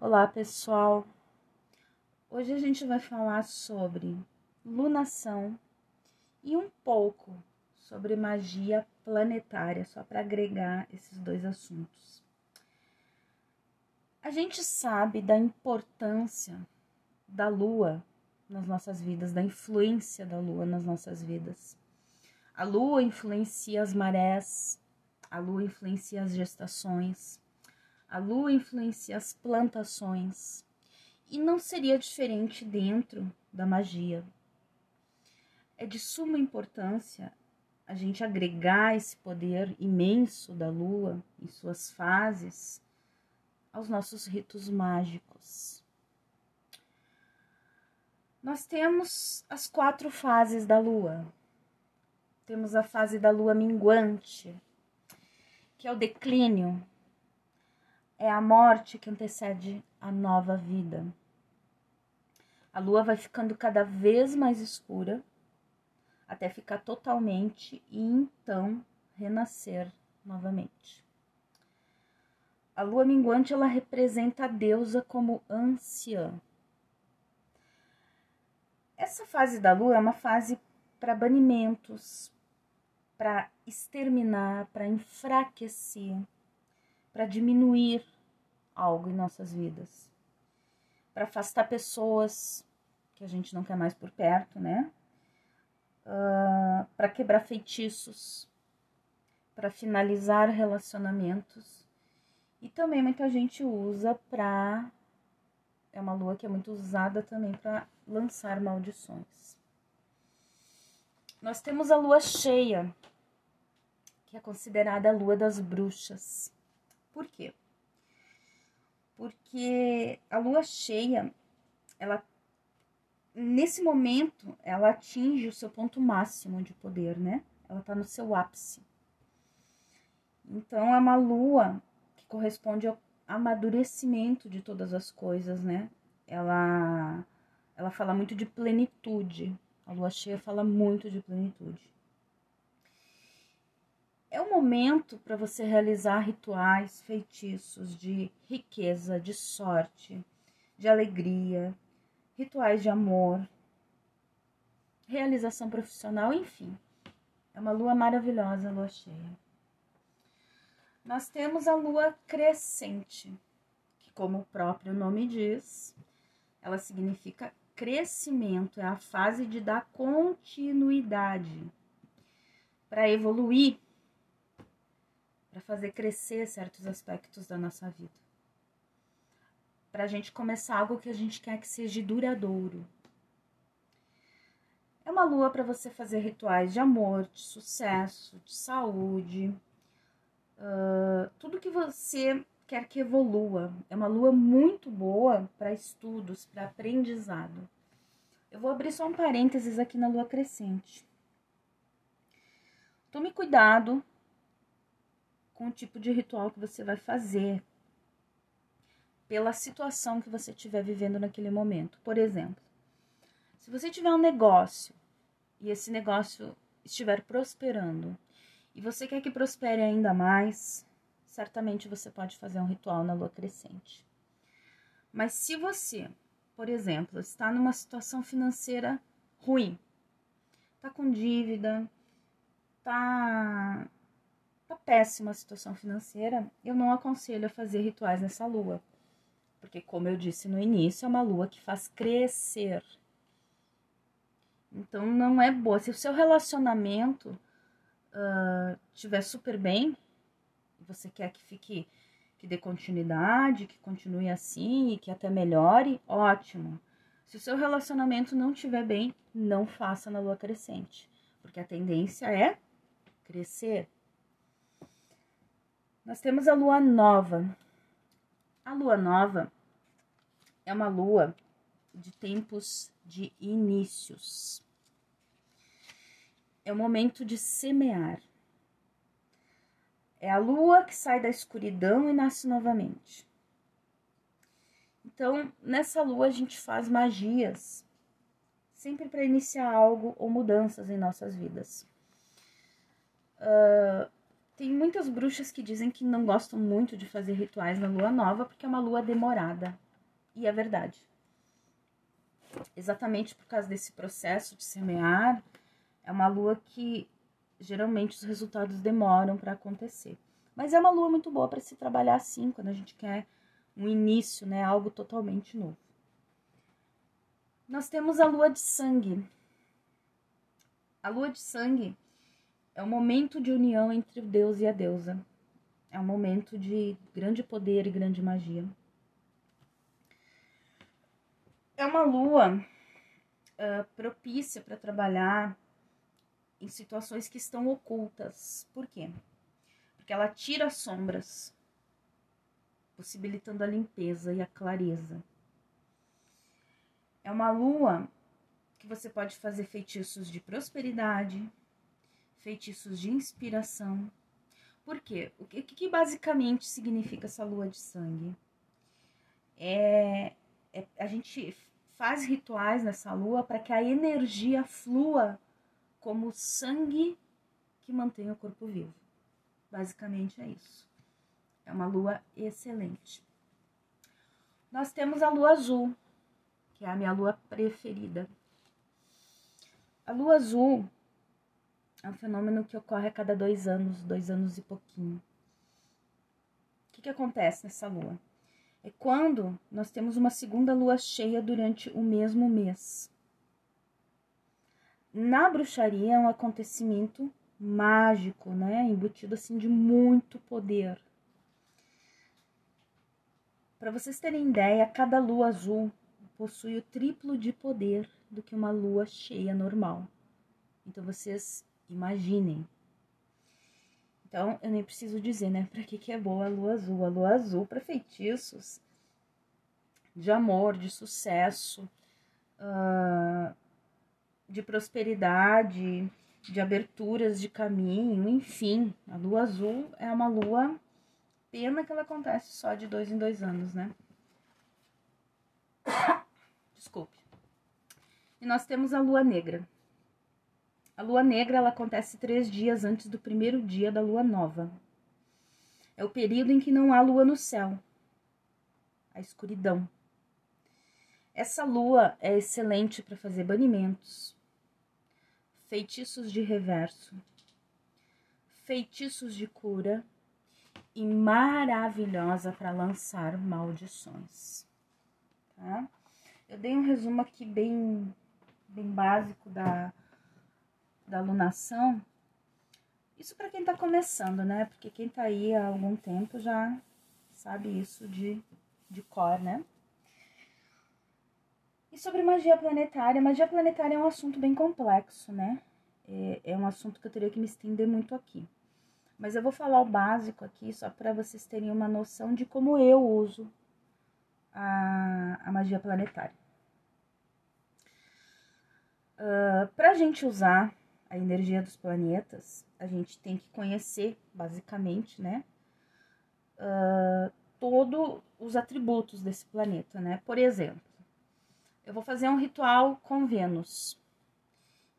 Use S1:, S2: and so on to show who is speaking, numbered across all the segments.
S1: Olá, pessoal. Hoje a gente vai falar sobre lunação e um pouco sobre magia planetária, só para agregar esses dois assuntos. A gente sabe da importância da lua nas nossas vidas, da influência da lua nas nossas vidas. A lua influencia as marés, a lua influencia as gestações, a lua influencia as plantações. E não seria diferente dentro da magia. É de suma importância a gente agregar esse poder imenso da lua em suas fases aos nossos ritos mágicos. Nós temos as quatro fases da lua. Temos a fase da lua minguante, que é o declínio, é a morte que antecede a nova vida. A lua vai ficando cada vez mais escura até ficar totalmente e então renascer novamente. A lua minguante ela representa a deusa como anciã. Essa fase da lua é uma fase para banimentos, para exterminar, para enfraquecer, para diminuir algo em nossas vidas, para afastar pessoas que a gente não quer mais por perto, né? Uh, ah, para quebrar feitiços, para finalizar relacionamentos e também muita gente usa para é uma lua que é muito usada também para lançar maldições. Nós temos a lua cheia, que é considerada a lua das bruxas. Por quê? Porque a lua cheia, ela nesse momento, ela atinge o seu ponto máximo de poder, né? Ela tá no seu ápice. Então é uma lua que corresponde ao amadurecimento de todas as coisas, né? Ela ela fala muito de plenitude. A lua cheia fala muito de plenitude. Momento para você realizar rituais, feitiços de riqueza, de sorte, de alegria, rituais de amor, realização profissional, enfim. É uma lua maravilhosa, a lua cheia. Nós temos a lua crescente, que, como o próprio nome diz, ela significa crescimento, é a fase de dar continuidade. Para evoluir, para fazer crescer certos aspectos da nossa vida. Para a gente começar algo que a gente quer que seja duradouro. É uma lua para você fazer rituais de amor, de sucesso, de saúde, uh, tudo que você quer que evolua. É uma lua muito boa para estudos, para aprendizado. Eu vou abrir só um parênteses aqui na lua crescente. Tome cuidado com o tipo de ritual que você vai fazer, pela situação que você estiver vivendo naquele momento. Por exemplo, se você tiver um negócio e esse negócio estiver prosperando e você quer que prospere ainda mais, certamente você pode fazer um ritual na lua crescente. Mas se você, por exemplo, está numa situação financeira ruim, está com dívida, está tá péssima a situação financeira, eu não aconselho a fazer rituais nessa lua. Porque, como eu disse no início, é uma lua que faz crescer. Então, não é boa. Se o seu relacionamento uh, estiver super bem, você quer que fique, que dê continuidade, que continue assim e que até melhore, ótimo. Se o seu relacionamento não estiver bem, não faça na lua crescente, porque a tendência é crescer. Nós temos a lua nova. A lua nova é uma lua de tempos de inícios. É o momento de semear. É a lua que sai da escuridão e nasce novamente. Então, nessa lua a gente faz magias, sempre para iniciar algo ou mudanças em nossas vidas. Uh, tem muitas bruxas que dizem que não gostam muito de fazer rituais na lua nova porque é uma lua demorada. E é verdade. Exatamente por causa desse processo de semear, é uma lua que geralmente os resultados demoram para acontecer. Mas é uma lua muito boa para se trabalhar assim, quando a gente quer um início, né, algo totalmente novo. Nós temos a lua de sangue. A lua de sangue é um momento de união entre o Deus e a deusa. É um momento de grande poder e grande magia. É uma lua uh, propícia para trabalhar em situações que estão ocultas. Por quê? Porque ela tira as sombras, possibilitando a limpeza e a clareza. É uma lua que você pode fazer feitiços de prosperidade, feitiços de inspiração. Por quê? O que, que basicamente significa essa lua de sangue? É, é a gente faz rituais nessa lua para que a energia flua como sangue que mantém o corpo vivo. Basicamente é isso. É uma lua excelente. Nós temos a lua azul, que é a minha lua preferida. A lua azul é um fenômeno que ocorre a cada dois anos, dois anos e pouquinho. O que, que acontece nessa lua? É quando nós temos uma segunda lua cheia durante o mesmo mês na bruxaria é um acontecimento mágico, né? Embutido assim de muito poder. Para vocês terem ideia, cada lua azul possui o triplo de poder do que uma lua cheia normal. Então vocês imaginem. Então eu nem preciso dizer, né? Para que que é boa a lua azul? A lua azul para feitiços de amor, de sucesso. Uh, de prosperidade, de aberturas de caminho, enfim. A lua azul é uma lua. Pena que ela acontece só de dois em dois anos, né? Desculpe. E nós temos a lua negra. A lua negra ela acontece três dias antes do primeiro dia da lua nova. É o período em que não há lua no céu, a escuridão. Essa lua é excelente para fazer banimentos, feitiços de reverso, feitiços de cura e maravilhosa para lançar maldições. Tá? Eu dei um resumo aqui bem, bem básico da, da alunação. Isso para quem está começando, né? Porque quem está aí há algum tempo já sabe isso de, de cor, né? E sobre magia planetária, magia planetária é um assunto bem complexo, né? É, é um assunto que eu teria que me estender muito aqui. Mas eu vou falar o básico aqui, só para vocês terem uma noção de como eu uso a, a magia planetária. Uh, para a gente usar a energia dos planetas, a gente tem que conhecer, basicamente, né? Uh, todos os atributos desse planeta, né? Por exemplo, eu vou fazer um ritual com Vênus.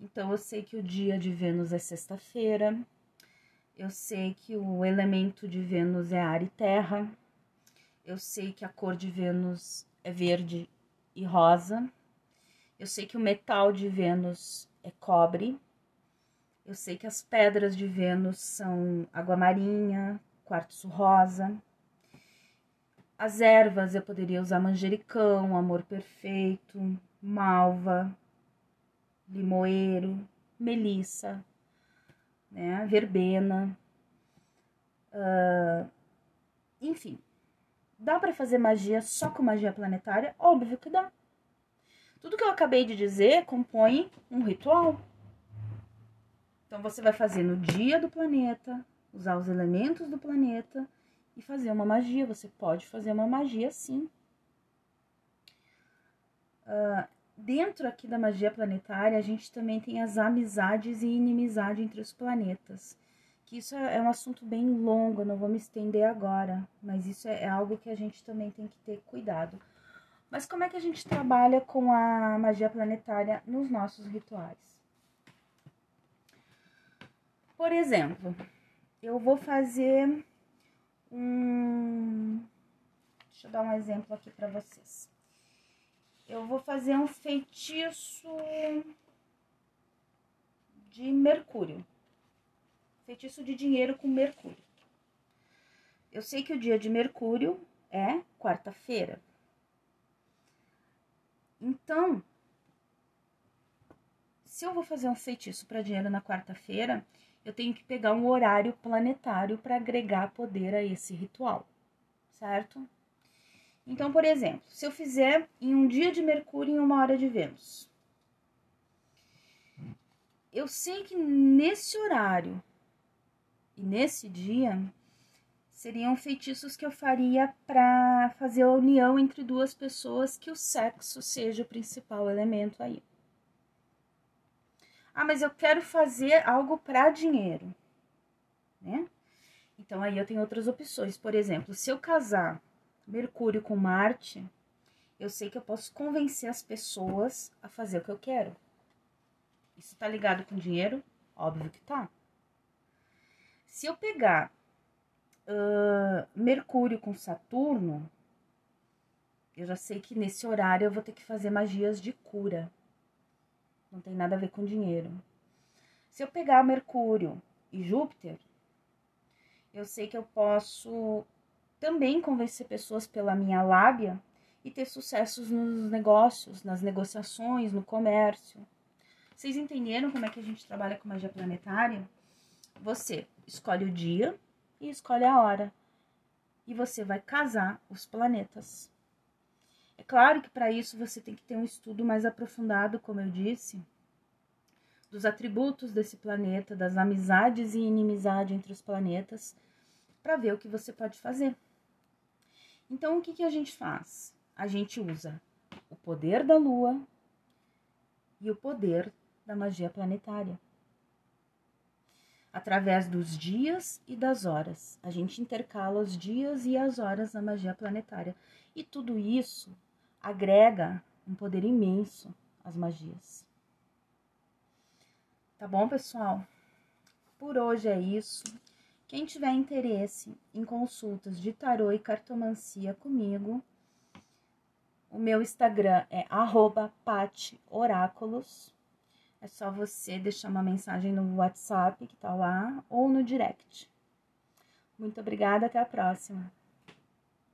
S1: Então, eu sei que o dia de Vênus é sexta-feira. Eu sei que o elemento de Vênus é ar e terra. Eu sei que a cor de Vênus é verde e rosa. Eu sei que o metal de Vênus é cobre. Eu sei que as pedras de Vênus são água marinha, quartzo rosa. As ervas eu poderia usar manjericão, amor perfeito, malva, limoeiro, melissa, né, verbena, uh, enfim. Dá para fazer magia só com magia planetária? Óbvio que dá. Tudo que eu acabei de dizer compõe um ritual. Então você vai fazer no dia do planeta, usar os elementos do planeta e fazer uma magia. Você pode fazer uma magia sim. Uh, dentro aqui da magia planetária, a gente também tem as amizades e inimizade entre os planetas. Que isso é, é um assunto bem longo, eu não vou me estender agora, mas isso é, é algo que a gente também tem que ter cuidado. Mas como é que a gente trabalha com a magia planetária nos nossos rituais? Por exemplo, eu vou fazer um. Deixa eu dar um exemplo aqui para vocês. eu vou fazer um feitiço de Mercúrio. Feitiço de dinheiro com Mercúrio. Eu sei que o dia de Mercúrio é quarta-feira. Então, se eu vou fazer um feitiço para dinheiro na quarta-feira, eu tenho que pegar um horário planetário para agregar poder a esse ritual, certo? Então, por exemplo, se eu fizer em um dia de Mercúrio e uma hora de Vênus, eu sei que nesse horário e nesse dia seriam feitiços que eu faria para fazer a união entre duas pessoas que o sexo seja o principal elemento aí. Ah, mas eu quero fazer algo para dinheiro, né? Então aí eu tenho outras opções. Por exemplo, se eu casar Mercúrio com Marte, eu sei que eu posso convencer as pessoas a fazer o que eu quero. Isso tá ligado com dinheiro? Óbvio que tá. Se eu pegar uh, Mercúrio com Saturno, eu já sei que nesse horário eu vou ter que fazer magias de cura. Não tem nada a ver com dinheiro. Se eu pegar Mercúrio e Júpiter, eu sei que eu posso também convencer pessoas pela minha lábia e ter sucessos nos negócios, nas negociações, no comércio. Vocês entenderam como é que a gente trabalha com magia planetária? Você escolhe o dia e escolhe a hora. E você vai casar os planetas. É claro que para isso você tem que ter um estudo mais aprofundado, como eu disse, dos atributos desse planeta, das amizades e inimizade entre os planetas, para ver o que você pode fazer. Então, o que, que a gente faz? A gente usa o poder da lua e o poder da magia planetária. Através dos dias e das horas. A gente intercala os dias e as horas na magia planetária. E tudo isso agrega um poder imenso às magias. Tá bom, pessoal? Por hoje é isso. Quem tiver interesse em consultas de tarô e cartomancia comigo, o meu Instagram é @patioráculos. É só você deixar uma mensagem no WhatsApp que tá lá ou no direct. Muito obrigada, até a próxima.